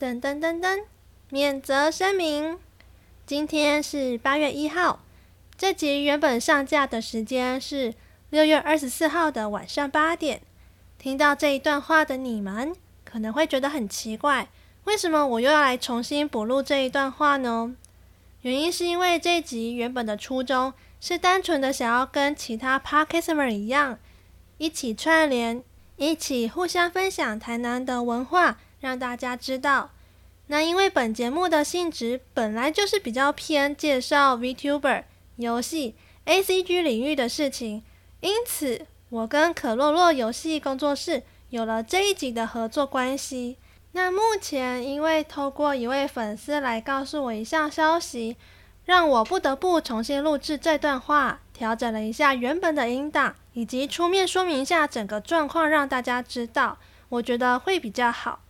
噔噔噔噔，免责声明：今天是八月一号，这集原本上架的时间是六月二十四号的晚上八点。听到这一段话的你们，可能会觉得很奇怪，为什么我又要来重新补录这一段话呢？原因是因为这集原本的初衷是单纯的想要跟其他 Podcaster 一样，一起串联，一起互相分享台南的文化，让大家知道。那因为本节目的性质本来就是比较偏介绍 VTuber、游戏、ACG 领域的事情，因此我跟可洛洛游戏工作室有了这一集的合作关系。那目前因为透过一位粉丝来告诉我一项消息，让我不得不重新录制这段话，调整了一下原本的音档，以及出面说明一下整个状况，让大家知道，我觉得会比较好。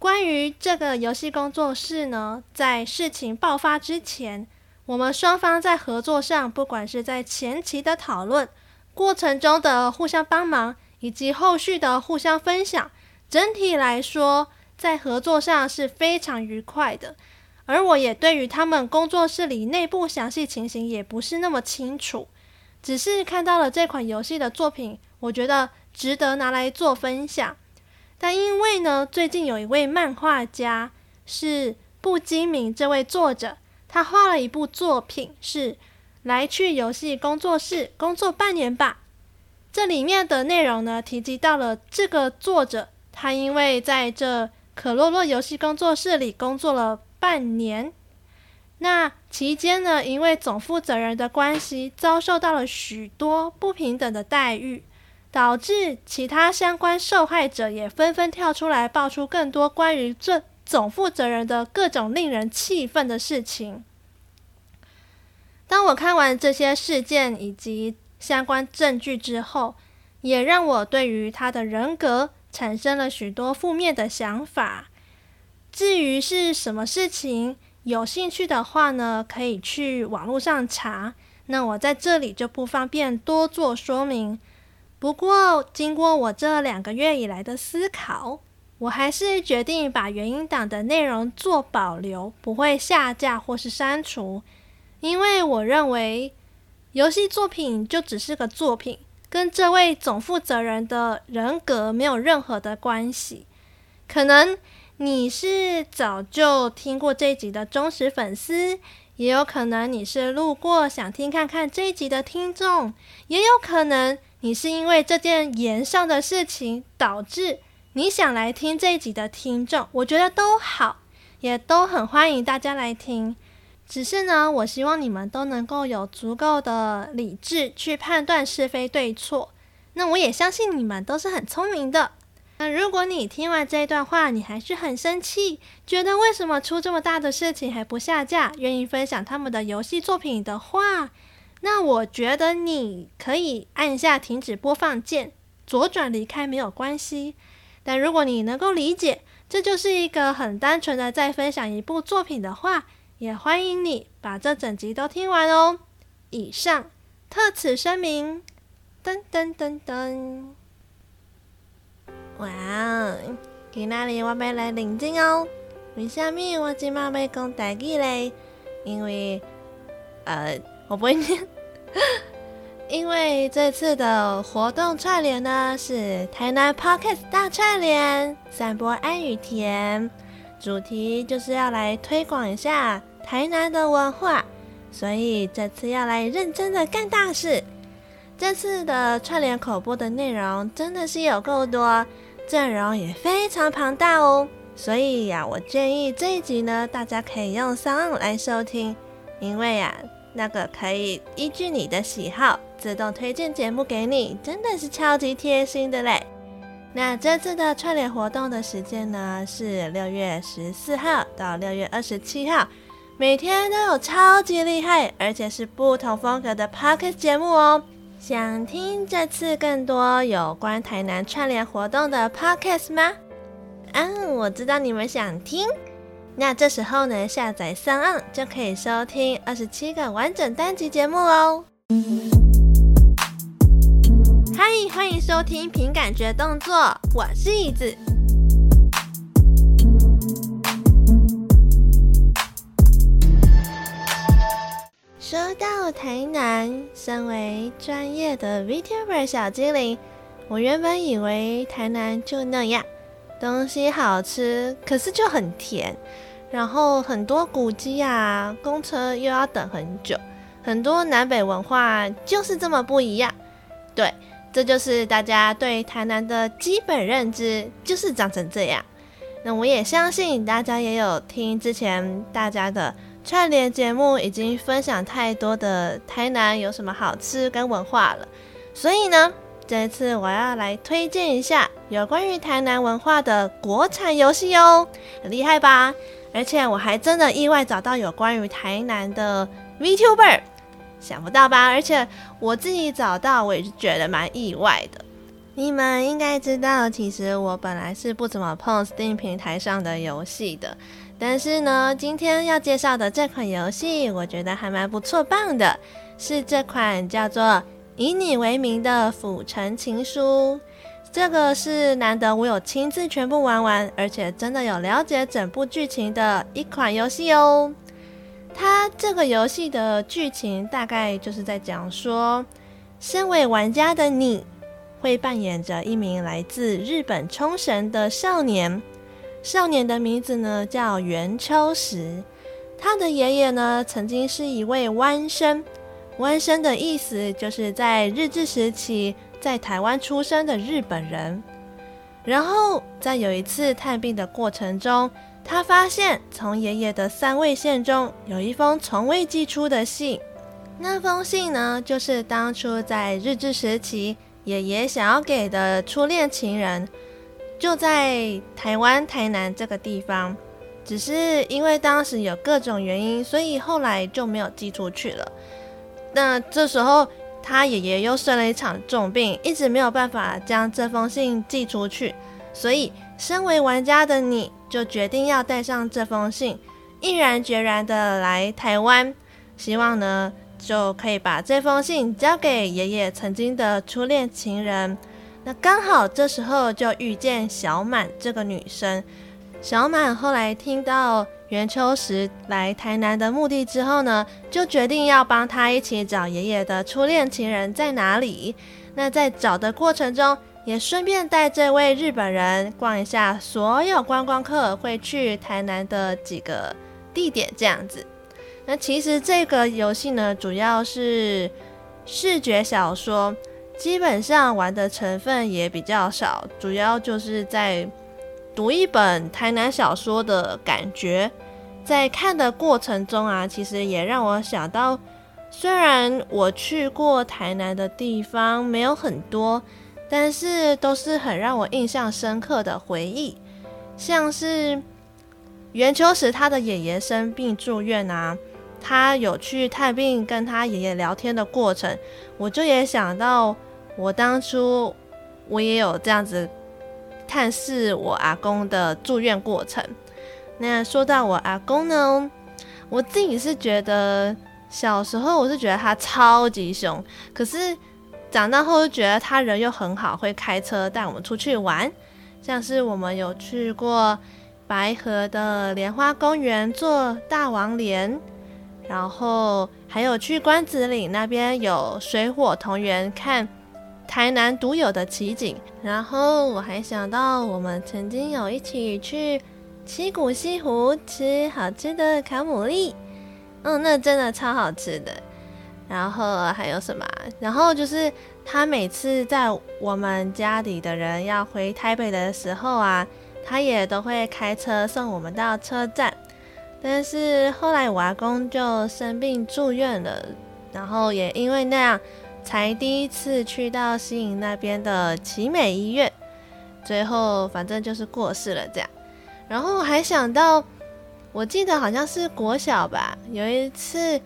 关于这个游戏工作室呢，在事情爆发之前，我们双方在合作上，不管是在前期的讨论过程中的互相帮忙，以及后续的互相分享，整体来说，在合作上是非常愉快的。而我也对于他们工作室里内部详细情形也不是那么清楚，只是看到了这款游戏的作品，我觉得值得拿来做分享。但因为呢，最近有一位漫画家是不知名这位作者，他画了一部作品，是来去游戏工作室工作半年吧。这里面的内容呢，提及到了这个作者，他因为在这可洛洛游戏工作室里工作了半年，那期间呢，因为总负责人的关系，遭受到了许多不平等的待遇。导致其他相关受害者也纷纷跳出来爆出更多关于这总负责人的各种令人气愤的事情。当我看完这些事件以及相关证据之后，也让我对于他的人格产生了许多负面的想法。至于是什么事情，有兴趣的话呢，可以去网络上查。那我在这里就不方便多做说明。不过，经过我这两个月以来的思考，我还是决定把原音档的内容做保留，不会下架或是删除，因为我认为游戏作品就只是个作品，跟这位总负责人的人格没有任何的关系。可能你是早就听过这一集的忠实粉丝，也有可能你是路过想听看看这一集的听众，也有可能。你是因为这件盐上的事情导致你想来听这一集的听众，我觉得都好，也都很欢迎大家来听。只是呢，我希望你们都能够有足够的理智去判断是非对错。那我也相信你们都是很聪明的。那如果你听完这一段话，你还是很生气，觉得为什么出这么大的事情还不下架，愿意分享他们的游戏作品的话，那我觉得你可以按下停止播放键，左转离开没有关系。但如果你能够理解，这就是一个很单纯的在分享一部作品的话，也欢迎你把这整集都听完哦。以上特此声明。噔噔噔噔。哇哦，今仔日我要来认真哦。为什么我今麦要讲台语嘞？因为，呃。我不会念，因为这次的活动串联呢是台南 Pocket 大串联，散播安与甜，主题就是要来推广一下台南的文化，所以这次要来认真的干大事。这次的串联口播的内容真的是有够多，阵容也非常庞大哦，所以呀，我建议这一集呢，大家可以用 Sound 来收听，因为呀。那个可以依据你的喜好自动推荐节目给你，真的是超级贴心的嘞。那这次的串联活动的时间呢，是六月十四号到六月二十七号，每天都有超级厉害，而且是不同风格的 Podcast 节目哦。想听这次更多有关台南串联活动的 Podcast 吗？嗯，我知道你们想听。那这时候呢，下载三岸就可以收听二十七个完整单集节目喽。嗨，欢迎收听凭感觉动作，我是椅子。说到台南，身为专业的 VTuber 小精灵，我原本以为台南就那样，东西好吃，可是就很甜，然后很多古迹啊，公车又要等很久，很多南北文化就是这么不一样。对，这就是大家对台南的基本认知，就是长成这样。那我也相信大家也有听之前大家的串联节目，已经分享太多的台南有什么好吃跟文化了。所以呢，这次我要来推荐一下有关于台南文化的国产游戏哦，很厉害吧？而且我还真的意外找到有关于台南的 VTuber，想不到吧？而且我自己找到，我也是觉得蛮意外的。你们应该知道，其实我本来是不怎么碰 Steam 平台上的游戏的。但是呢，今天要介绍的这款游戏，我觉得还蛮不错棒的，是这款叫做《以你为名的府城情书》。这个是难得我有亲自全部玩完，而且真的有了解整部剧情的一款游戏哦。它这个游戏的剧情大概就是在讲说，身为玩家的你。会扮演着一名来自日本冲绳的少年，少年的名字呢叫元秋实，他的爷爷呢曾经是一位弯生，温生的意思就是在日治时期在台湾出生的日本人。然后在有一次探病的过程中，他发现从爷爷的三味线中有一封从未寄出的信，那封信呢就是当初在日治时期。爷爷想要给的初恋情人就在台湾台南这个地方，只是因为当时有各种原因，所以后来就没有寄出去了。那这时候他爷爷又生了一场重病，一直没有办法将这封信寄出去，所以身为玩家的你就决定要带上这封信，毅然决然的来台湾，希望呢。就可以把这封信交给爷爷曾经的初恋情人。那刚好这时候就遇见小满这个女生。小满后来听到元秋实来台南的目的之后呢，就决定要帮他一起找爷爷的初恋情人在哪里。那在找的过程中，也顺便带这位日本人逛一下所有观光客会去台南的几个地点，这样子。那其实这个游戏呢，主要是视觉小说，基本上玩的成分也比较少，主要就是在读一本台南小说的感觉。在看的过程中啊，其实也让我想到，虽然我去过台南的地方没有很多，但是都是很让我印象深刻的回忆，像是元秋实他的爷爷生病住院啊。他有去探病，跟他爷爷聊天的过程，我就也想到，我当初我也有这样子探视我阿公的住院过程。那说到我阿公呢，我自己是觉得小时候我是觉得他超级凶，可是长大后就觉得他人又很好，会开车带我们出去玩，像是我们有去过白河的莲花公园坐大王莲。然后还有去关子岭那边有水火同源，看台南独有的奇景。然后我还想到我们曾经有一起去七股西湖吃好吃的烤牡蛎，嗯，那真的超好吃的。然后还有什么？然后就是他每次在我们家里的人要回台北的时候啊，他也都会开车送我们到车站。但是后来我阿公就生病住院了，然后也因为那样，才第一次去到新营那边的奇美医院，最后反正就是过世了这样。然后还想到，我记得好像是国小吧，有一次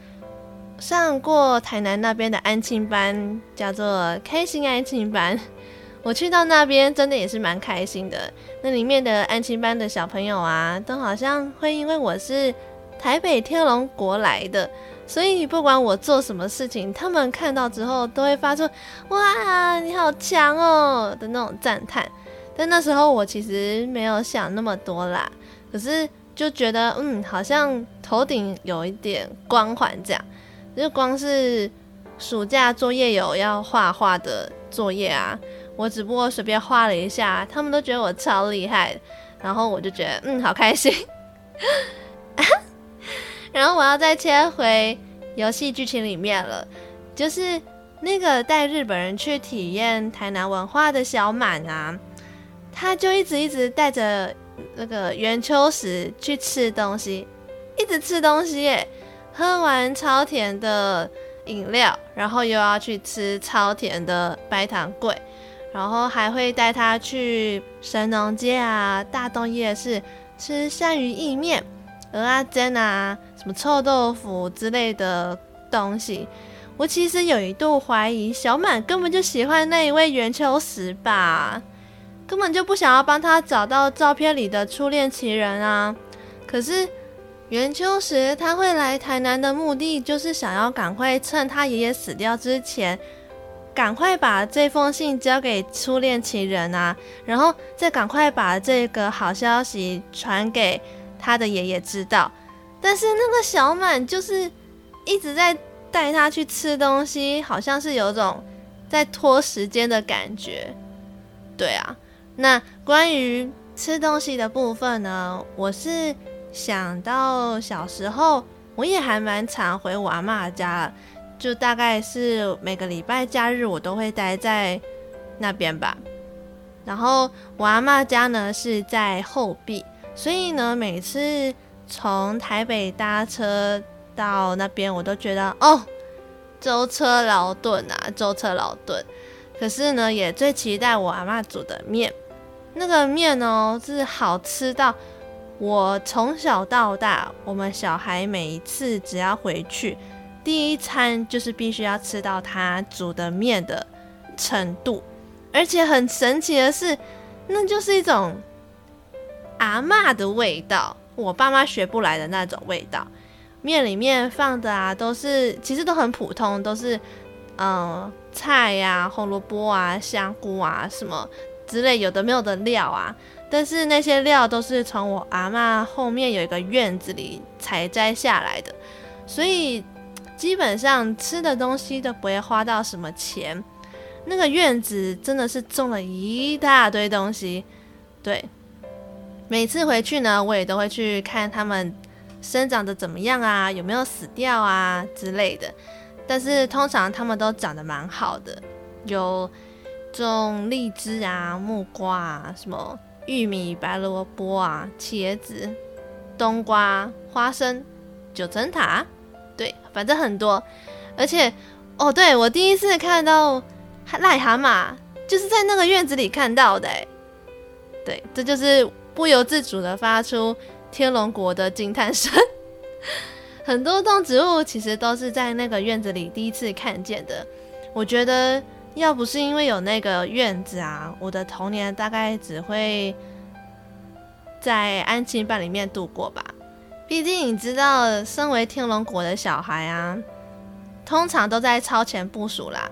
上过台南那边的安亲班，叫做开心安亲班。我去到那边，真的也是蛮开心的。那里面的安亲班的小朋友啊，都好像会因为我是台北天龙国来的，所以不管我做什么事情，他们看到之后都会发出“哇，你好强哦”的那种赞叹。但那时候我其实没有想那么多啦，可是就觉得嗯，好像头顶有一点光环这样。就光是暑假作业有要画画的作业啊，我只不过随便画了一下，他们都觉得我超厉害，然后我就觉得嗯，好开心。然后我要再切回游戏剧情里面了，就是那个带日本人去体验台南文化的小满啊，他就一直一直带着那个圆秋实去吃东西，一直吃东西耶，喝完超甜的饮料，然后又要去吃超甜的白糖粿，然后还会带他去神农街啊、大东夜市吃鳝鱼意面。蚵仔煎啊，什么臭豆腐之类的东西，我其实有一度怀疑小满根本就喜欢那一位袁秋实吧，根本就不想要帮他找到照片里的初恋情人啊。可是袁秋实他会来台南的目的，就是想要赶快趁他爷爷死掉之前，赶快把这封信交给初恋情人啊，然后再赶快把这个好消息传给。他的爷爷知道，但是那个小满就是一直在带他去吃东西，好像是有种在拖时间的感觉。对啊，那关于吃东西的部分呢，我是想到小时候我也还蛮常回我阿嬷家，就大概是每个礼拜假日我都会待在那边吧。然后我阿嬷家呢是在后壁。所以呢，每次从台北搭车到那边，我都觉得哦，舟车劳顿啊，舟车劳顿。可是呢，也最期待我阿妈煮的面，那个面哦，是好吃到我从小到大，我们小孩每一次只要回去，第一餐就是必须要吃到他煮的面的程度。而且很神奇的是，那就是一种。阿嬷的味道，我爸妈学不来的那种味道。面里面放的啊，都是其实都很普通，都是嗯、菜呀、啊、红萝卜啊、香菇啊什么之类有的没有的料啊。但是那些料都是从我阿嬷后面有一个院子里采摘下来的，所以基本上吃的东西都不会花到什么钱。那个院子真的是种了一大堆东西，对。每次回去呢，我也都会去看他们生长得怎么样啊，有没有死掉啊之类的。但是通常他们都长得蛮好的，有种荔枝啊、木瓜啊、什么玉米、白萝卜啊、茄子、冬瓜、花生、九层塔，对，反正很多。而且哦，对，我第一次看到癞蛤蟆，就是在那个院子里看到的。对，这就是。不由自主的发出天龙国的惊叹声。很多动植物其实都是在那个院子里第一次看见的。我觉得要不是因为有那个院子啊，我的童年大概只会在安亲班里面度过吧。毕竟你知道，身为天龙国的小孩啊，通常都在超前部署啦。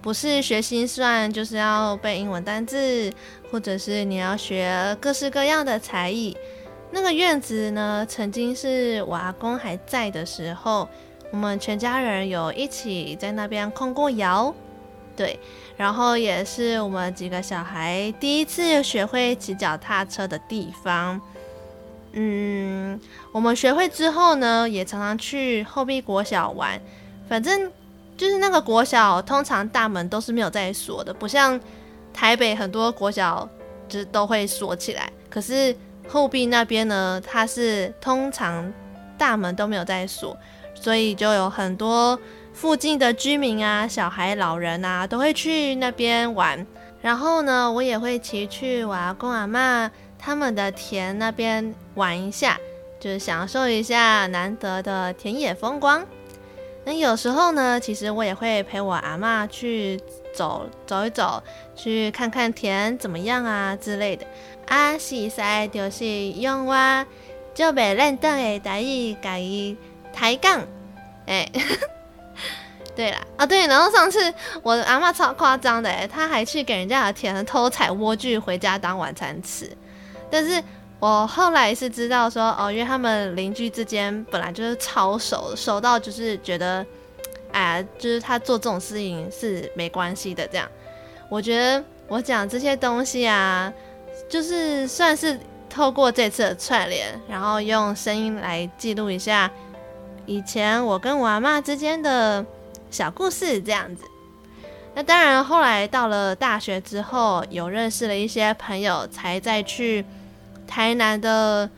不是学心算，就是要背英文单字，或者是你要学各式各样的才艺。那个院子呢，曾经是我阿公还在的时候，我们全家人有一起在那边控过窑，对，然后也是我们几个小孩第一次学会骑脚踏车的地方。嗯，我们学会之后呢，也常常去后壁国小玩，反正。就是那个国小，通常大门都是没有在锁的，不像台北很多国小就是都会锁起来。可是后壁那边呢，它是通常大门都没有在锁，所以就有很多附近的居民啊、小孩、老人啊，都会去那边玩。然后呢，我也会骑去我阿公阿嬷他们的田那边玩一下，就是享受一下难得的田野风光。那有时候呢，其实我也会陪我阿嬷去走走一走，去看看田怎么样啊之类的。啊，是噻，就是用我就袂认得的台语甲伊抬杠。哎、对啦，啊对，然后上次我阿嬷超夸张的，哎，她还去给人家的田偷采莴苣回家当晚餐吃，但是。我后来是知道说，哦，因为他们邻居之间本来就是超熟，熟到就是觉得哎，就是他做这种事情是没关系的。这样，我觉得我讲这些东西啊，就是算是透过这次的串联，然后用声音来记录一下以前我跟我阿嬷之间的小故事，这样子。那当然，后来到了大学之后，有认识了一些朋友，才再去台南的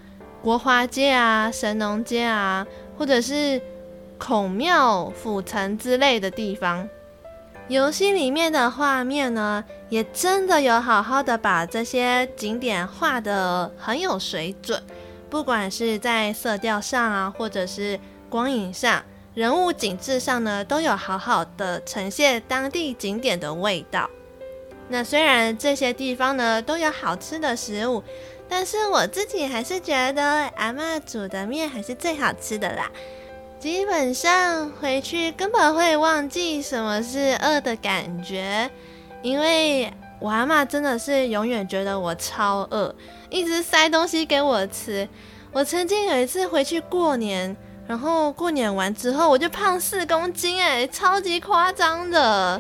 国华街啊、神农街啊，或者是孔庙、府城之类的地方。游戏里面的画面呢，也真的有好好的把这些景点画得很有水准，不管是在色调上啊，或者是光影上。人物景致上呢，都有好好的呈现当地景点的味道。那虽然这些地方呢都有好吃的食物，但是我自己还是觉得阿嬷煮的面还是最好吃的啦。基本上回去根本会忘记什么是饿的感觉，因为我阿妈真的是永远觉得我超饿，一直塞东西给我吃。我曾经有一次回去过年。然后过年完之后，我就胖四公斤，哎，超级夸张的。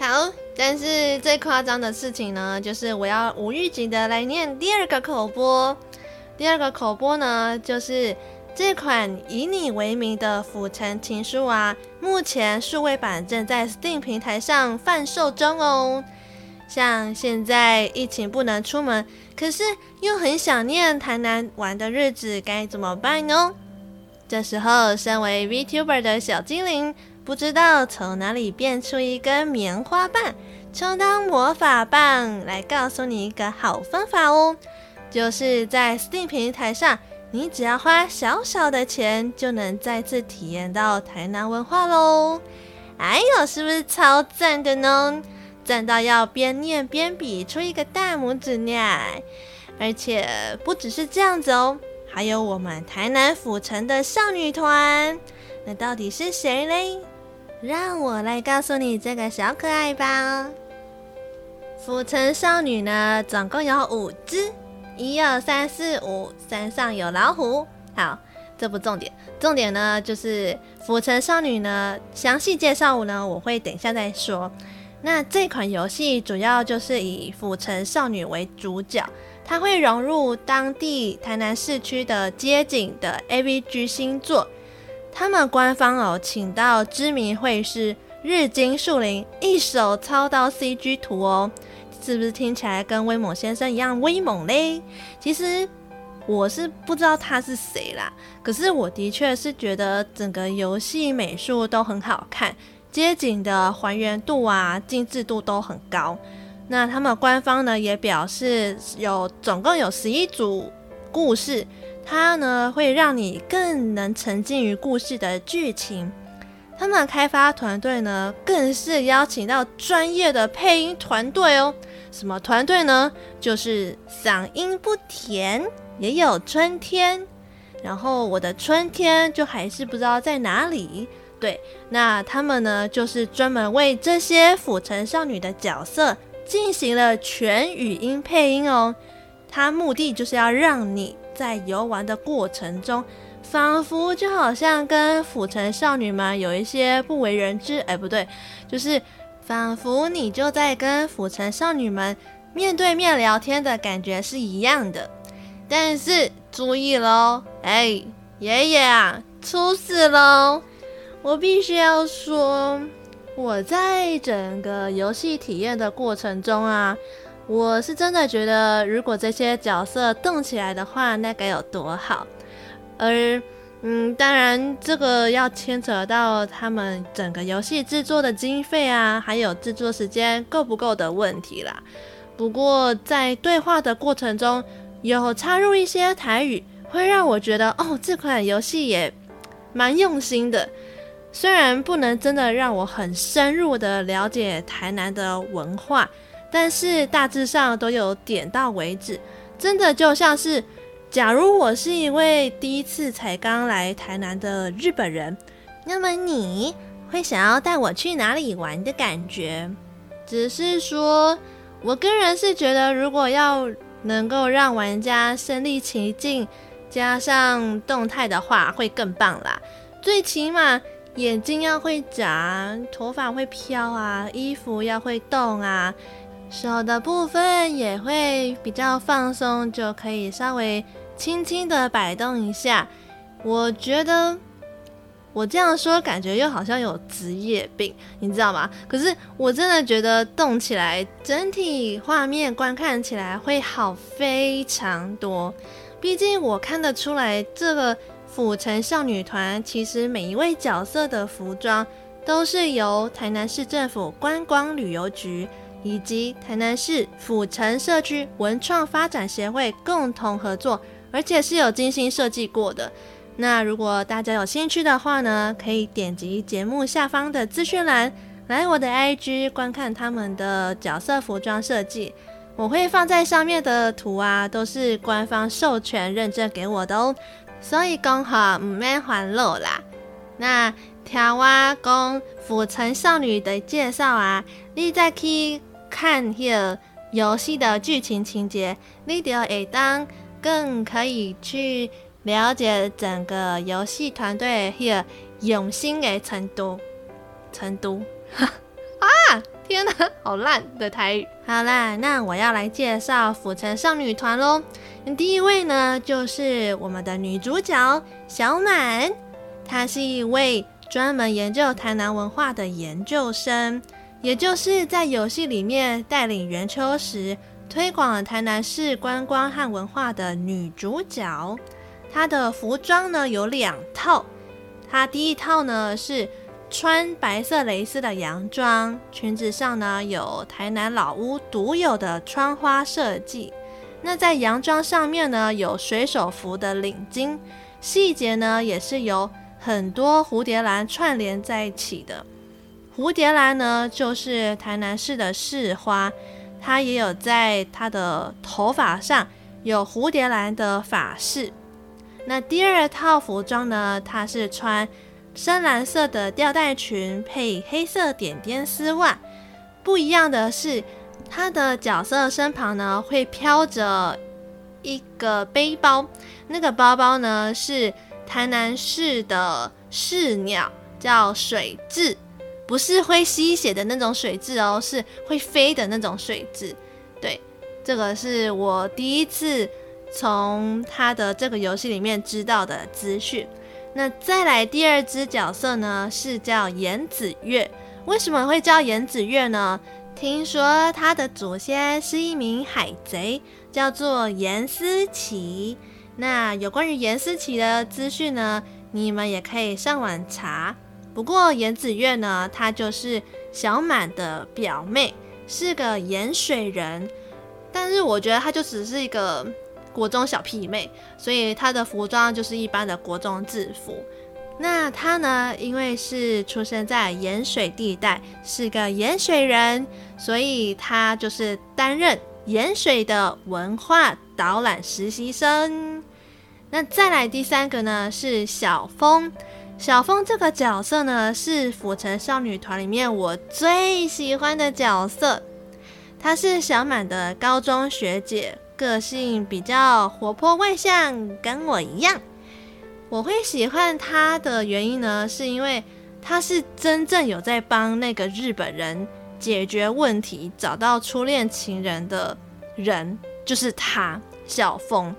好，但是最夸张的事情呢，就是我要无预警的来念第二个口播。第二个口播呢，就是这款以你为名的府城情书啊，目前数位版正在 Steam 平台上贩售中哦。像现在疫情不能出门，可是又很想念台南玩的日子，该怎么办呢？这时候，身为 VTuber 的小精灵不知道从哪里变出一根棉花棒，充当魔法棒，来告诉你一个好方法哦，就是在 Steam 平台上，你只要花小小的钱，就能再次体验到台南文化喽。哎呦，是不是超赞的呢？赞到要边念边比出一个大拇指呢！而且不只是这样子哦。还有我们台南府城的少女团，那到底是谁嘞？让我来告诉你这个小可爱吧。府城少女呢，总共有五只，一二三四五，山上有老虎。好，这不重点，重点呢就是府城少女呢，详细介绍呢，我会等一下再说。那这款游戏主要就是以府城少女为主角。它会融入当地台南市区的街景的 AVG 新作，他们官方哦，请到知名绘师日金树林一手操刀 CG 图哦，是不是听起来跟威猛先生一样威猛嘞？其实我是不知道他是谁啦，可是我的确是觉得整个游戏美术都很好看，街景的还原度啊、精致度都很高。那他们官方呢也表示，有总共有十一组故事，它呢会让你更能沉浸于故事的剧情。他们开发团队呢更是邀请到专业的配音团队哦。什么团队呢？就是嗓音不甜也有春天，然后我的春天就还是不知道在哪里。对，那他们呢就是专门为这些府城少女的角色。进行了全语音配音哦，它目的就是要让你在游玩的过程中，仿佛就好像跟府城少女们有一些不为人知，哎，不对，就是仿佛你就在跟府城少女们面对面聊天的感觉是一样的。但是注意喽，哎，爷爷啊，出事喽！我必须要说。我在整个游戏体验的过程中啊，我是真的觉得，如果这些角色动起来的话，那该有多好。而，嗯，当然这个要牵扯到他们整个游戏制作的经费啊，还有制作时间够不够的问题啦。不过在对话的过程中，有插入一些台语，会让我觉得，哦，这款游戏也蛮用心的。虽然不能真的让我很深入的了解台南的文化，但是大致上都有点到为止。真的就像是，假如我是一位第一次才刚来台南的日本人，那么你会想要带我去哪里玩的感觉？只是说，我个人是觉得，如果要能够让玩家身临其境，加上动态的话，会更棒啦。最起码。眼睛要会眨，头发会飘啊，衣服要会动啊，手的部分也会比较放松，就可以稍微轻轻的摆动一下。我觉得。我这样说，感觉又好像有职业病，你知道吗？可是我真的觉得动起来，整体画面观看起来会好非常多。毕竟我看得出来，这个府城少女团其实每一位角色的服装都是由台南市政府观光旅游局以及台南市府城社区文创发展协会共同合作，而且是有精心设计过的。那如果大家有兴趣的话呢，可以点击节目下方的资讯栏，来我的 IG 观看他们的角色服装设计。我会放在上面的图啊，都是官方授权认证给我的哦。所以讲好唔免还漏啦。那听我讲府城少女的介绍啊，你再去看迄游戏的剧情情节，你就会当更可以去。了解整个游戏团队的用心的程度，程度，啊！天哪，好烂的台语。好啦，那我要来介绍府城少女团喽。第一位呢，就是我们的女主角小满，她是一位专门研究台南文化的研究生，也就是在游戏里面带领圆秋实推广台南市观光和文化的女主角。她的服装呢有两套，她第一套呢是穿白色蕾丝的洋装，裙子上呢有台南老屋独有的窗花设计。那在洋装上面呢有水手服的领巾，细节呢也是由很多蝴蝶兰串联在一起的。蝴蝶兰呢就是台南市的市花，她也有在她的头发上有蝴蝶兰的发饰。那第二套服装呢，他是穿深蓝色的吊带裙配黑色点点丝袜。不一样的是，他的角色身旁呢会飘着一个背包，那个包包呢是台南市的市鸟，叫水雉，不是会吸血的那种水蛭哦，是会飞的那种水蛭。对，这个是我第一次。从他的这个游戏里面知道的资讯，那再来第二只角色呢，是叫颜子月。为什么会叫颜子月呢？听说他的祖先是一名海贼，叫做颜思齐。那有关于颜思齐的资讯呢，你们也可以上网查。不过颜子月呢，她就是小满的表妹，是个盐水人。但是我觉得她就只是一个。国中小屁妹，所以她的服装就是一般的国中制服。那她呢，因为是出生在盐水地带，是个盐水人，所以她就是担任盐水的文化导览实习生。那再来第三个呢，是小峰。小峰这个角色呢，是府城少女团里面我最喜欢的角色。她是小满的高中学姐。个性比较活泼外向，跟我一样。我会喜欢她的原因呢，是因为她是真正有在帮那个日本人解决问题、找到初恋情人的人，就是她，小峰。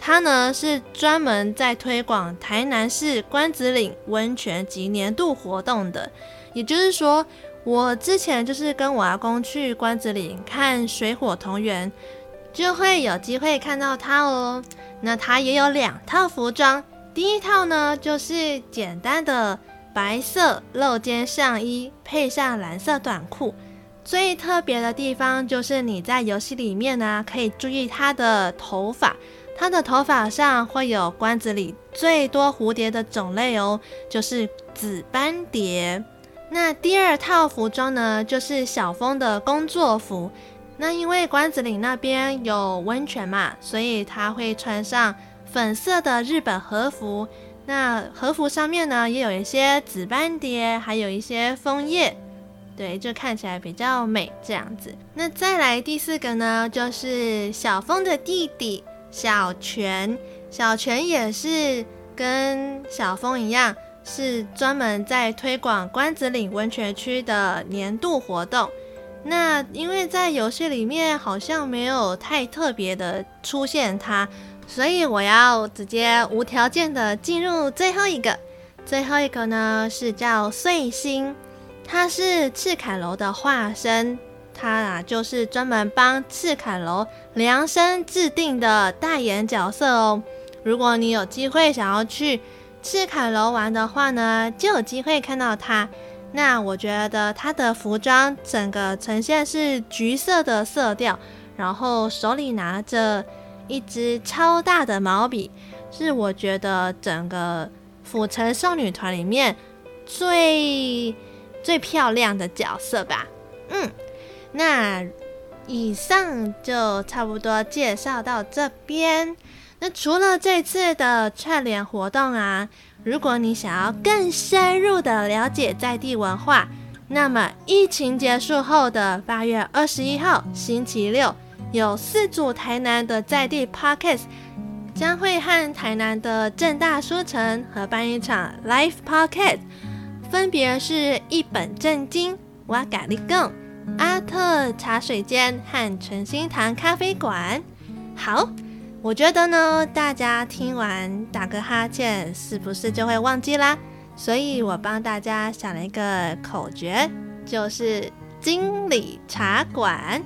他呢是专门在推广台南市关子岭温泉及年度活动的。也就是说，我之前就是跟我阿公去关子岭看水火同源。就会有机会看到他哦。那他也有两套服装，第一套呢就是简单的白色露肩上衣，配上蓝色短裤。最特别的地方就是你在游戏里面呢，可以注意他的头发，他的头发上会有关子里最多蝴蝶的种类哦，就是紫斑蝶。那第二套服装呢，就是小峰的工作服。那因为关子岭那边有温泉嘛，所以他会穿上粉色的日本和服。那和服上面呢，也有一些紫斑蝶，还有一些枫叶，对，就看起来比较美这样子。那再来第四个呢，就是小峰的弟弟小泉。小泉也是跟小峰一样，是专门在推广关子岭温泉区的年度活动。那因为在游戏里面好像没有太特别的出现它，所以我要直接无条件的进入最后一个。最后一个呢是叫碎星，它是赤凯楼的化身，他啊就是专门帮赤坎楼量身制定的代言角色哦。如果你有机会想要去赤坎楼玩的话呢，就有机会看到他。那我觉得他的服装整个呈现是橘色的色调，然后手里拿着一支超大的毛笔，是我觉得整个府城少女团里面最最漂亮的角色吧。嗯，那以上就差不多介绍到这边。那除了这次的串联活动啊，如果你想要更深入的了解在地文化，那么疫情结束后的八月二十一号星期六，有四组台南的在地 Podcast 将会和台南的正大书城合办一场 Live Podcast，分别是一本正经、哇咖哩供、阿特茶水间和纯心堂咖啡馆。好。我觉得呢，大家听完打个哈欠，是不是就会忘记啦？所以我帮大家想了一个口诀，就是“经理茶馆”。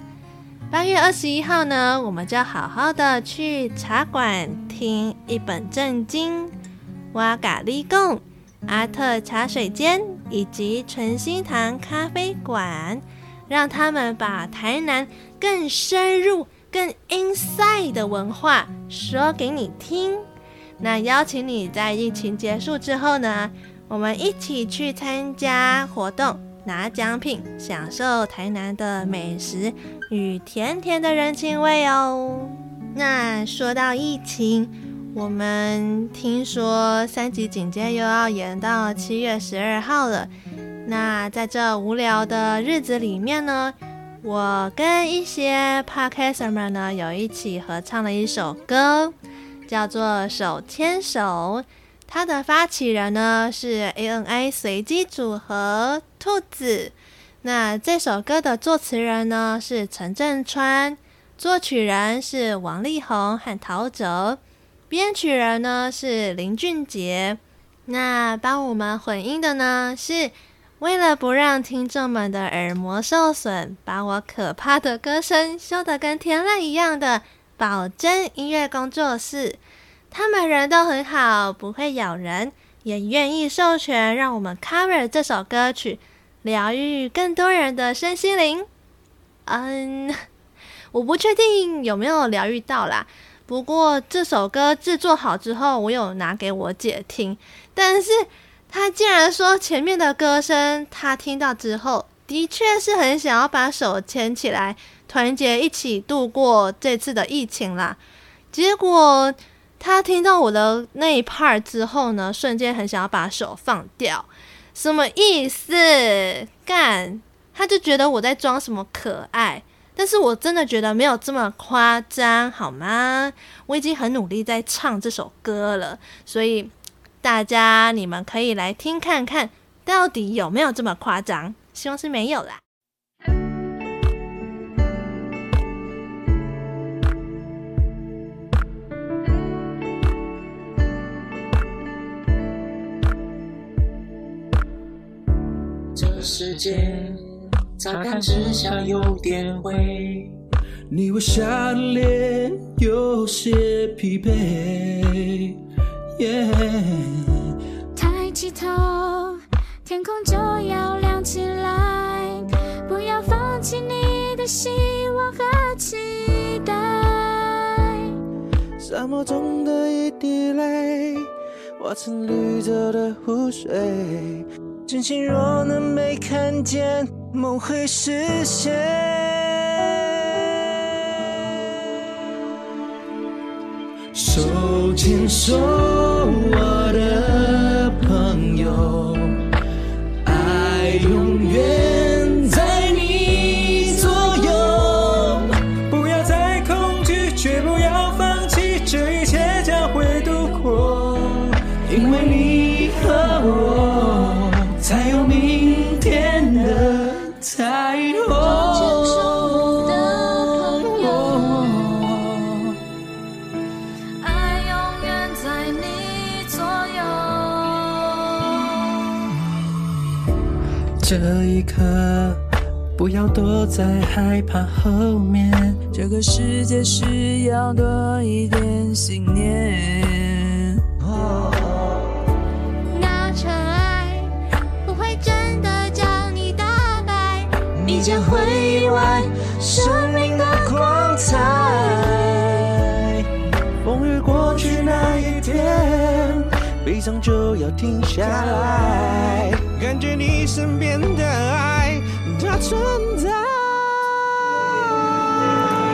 八月二十一号呢，我们就好好的去茶馆听一本正经、哇嘎哩贡、阿特茶水间以及纯心堂咖啡馆，让他们把台南更深入。更 inside 的文化说给你听，那邀请你在疫情结束之后呢，我们一起去参加活动，拿奖品，享受台南的美食与甜甜的人情味哦。那说到疫情，我们听说三级警戒又要延到七月十二号了。那在这无聊的日子里面呢，我跟一些 Podcaster 们呢，有一起合唱了一首歌，叫做《手牵手》。它的发起人呢是 ANI 随机组合兔子。那这首歌的作词人呢是陈镇川，作曲人是王力宏和陶喆，编曲人呢是林俊杰。那帮我们混音的呢是。为了不让听众们的耳膜受损，把我可怕的歌声修得跟天籁一样的保真音乐工作室，他们人都很好，不会咬人，也愿意授权让我们 cover 这首歌曲，疗愈更多人的身心灵。嗯，我不确定有没有疗愈到啦。不过这首歌制作好之后，我有拿给我姐听，但是。他竟然说前面的歌声，他听到之后，的确是很想要把手牵起来，团结一起度过这次的疫情啦。结果他听到我的那一 part 之后呢，瞬间很想要把手放掉，什么意思？干？他就觉得我在装什么可爱，但是我真的觉得没有这么夸张，好吗？我已经很努力在唱这首歌了，所以。大家，你们可以来听看看，到底有没有这么夸张？希望是没有啦。这世界乍看之下有点灰，你微笑的脸有些疲惫。抬起头，天空就要亮起来。不要放弃你的希望和期待。沙漠中的一滴泪，化成绿洲的湖水。真心若能被看见，梦会实现。手牵手，我的这一刻，不要躲在害怕后面。这个世界需要多一点信念。那尘埃不会真的将你打败，你将会意外生命的光彩。风雨过去那一天，悲伤就要停下来，感觉你身边的爱，它存在。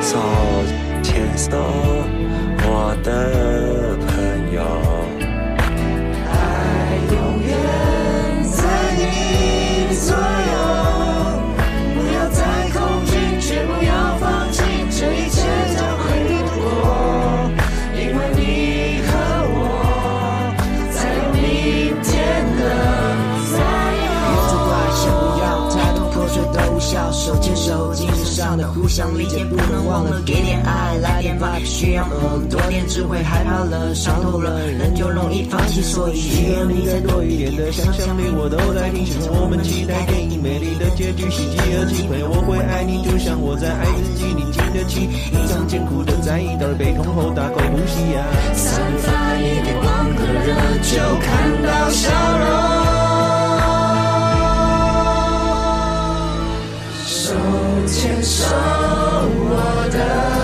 手牵手，我的的互相理解，不能忘了给点爱，来点 vibe，需要很多点智慧，害怕了，伤透了，人就容易放弃，所以需要你再多一点的想象力，我都在听见我们期待电影美丽的结局，喜极而泣，我会爱你，就像我在爱自己，你经得起一场艰苦的在意，等悲痛后大口呼吸呀，散发一点光和热，就看到笑容。牵手，我的。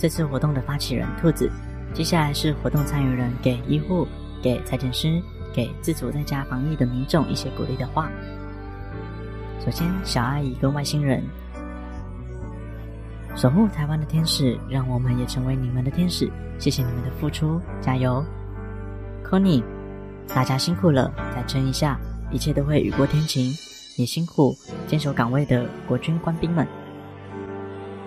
这次活动的发起人兔子。接下来是活动参与人给医护、给裁剪师、给自主在家防疫的民众一些鼓励的话。首先，小阿姨跟外星人，守护台湾的天使，让我们也成为你们的天使。谢谢你们的付出，加油！Connie，大家辛苦了，再撑一下，一切都会雨过天晴。也辛苦坚守岗位的国军官兵们。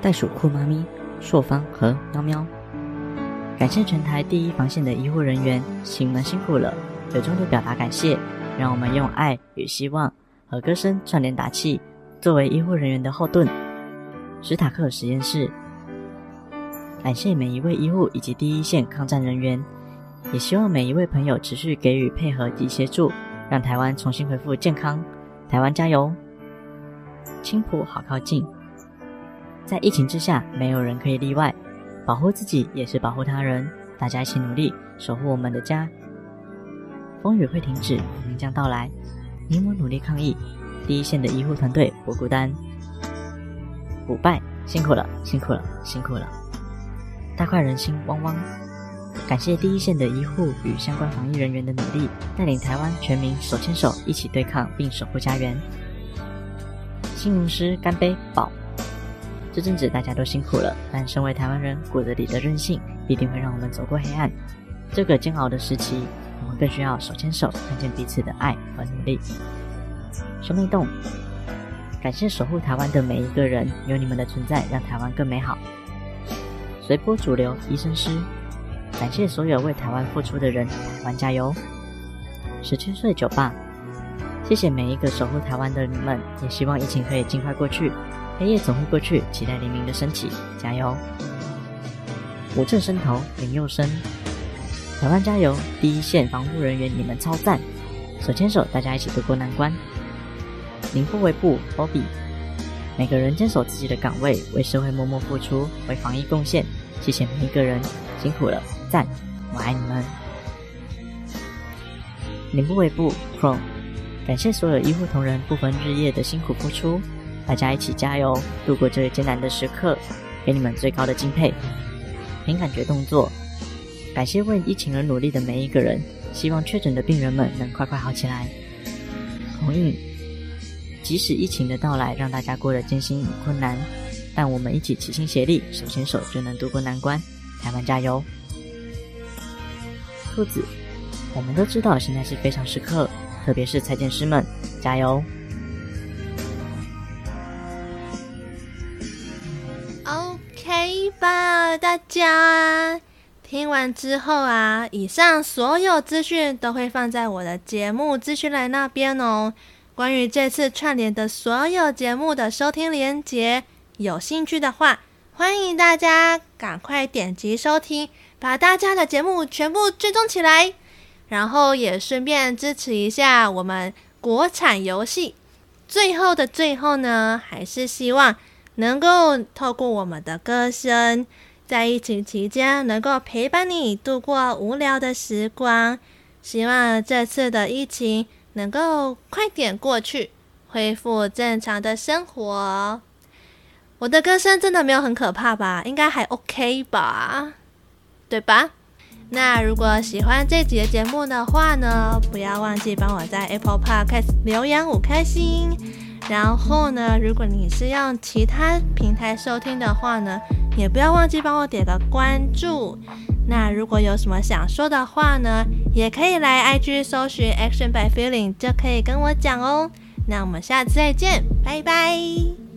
袋鼠酷妈咪。朔方和喵喵，感谢全台第一防线的医护人员，请你们辛苦了。由衷的表达感谢，让我们用爱与希望和歌声串联打气，作为医护人员的后盾。史塔克实验室，感谢每一位医护以及第一线抗战人员，也希望每一位朋友持续给予配合及协助，让台湾重新恢复健康。台湾加油！青浦好靠近。在疫情之下，没有人可以例外。保护自己也是保护他人，大家一起努力，守护我们的家。风雨会停止，黎明将到来。你我努力抗疫，第一线的医护团队不孤单。不败辛苦了，辛苦了，辛苦了。大快人心，汪汪！感谢第一线的医护与相关防疫人员的努力，带领台湾全民手牵手一起对抗并守护家园。新闻师干杯，保。这阵子大家都辛苦了，但身为台湾人，骨子里的韧性必定会让我们走过黑暗。这个煎熬的时期，我们更需要手牵手，看见彼此的爱和努力。兄妹丼，感谢守护台湾的每一个人，有你们的存在，让台湾更美好。随波逐流，医生师，感谢所有为台湾付出的人，台湾加油！十七岁酒吧，谢谢每一个守护台湾的你们，也希望疫情可以尽快过去，黑夜总会过去，期待黎明的升起，加油！我正伸头，林佑生，台湾加油！第一线防护人员，你们超赞！手牵手，大家一起度过难关。宁不为不，Bobby。每个人坚守自己的岗位，为社会默默付出，为防疫贡献。谢谢每一个人，辛苦了，赞！我爱你们。宁不为不，Chrome。感谢所有医护同仁不分日夜的辛苦付出，大家一起加油，度过这个艰难的时刻，给你们最高的敬佩。凭感觉动作，感谢为疫情而努力的每一个人，希望确诊的病人们能快快好起来。红印。即使疫情的到来让大家过得艰辛与困难，但我们一起齐心协力，手牵手就能度过难关。台湾加油！兔子，我们都知道现在是非常时刻，特别是裁剪师们，加油吧，大家听完之后啊，以上所有资讯都会放在我的节目资讯栏那边哦。关于这次串联的所有节目的收听连结，有兴趣的话，欢迎大家赶快点击收听，把大家的节目全部追踪起来，然后也顺便支持一下我们国产游戏。最后的最后呢，还是希望能够透过我们的歌声，在疫情期间能够陪伴你度过无聊的时光。希望这次的疫情，能够快点过去，恢复正常的生活。我的歌声真的没有很可怕吧？应该还 OK 吧？对吧？那如果喜欢这集的节目的话呢，不要忘记帮我在 Apple Podcast 留言五颗星。然后呢，如果你是用其他平台收听的话呢，也不要忘记帮我点个关注。那如果有什么想说的话呢，也可以来 IG 搜寻 Action by Feeling，就可以跟我讲哦。那我们下次再见，拜拜。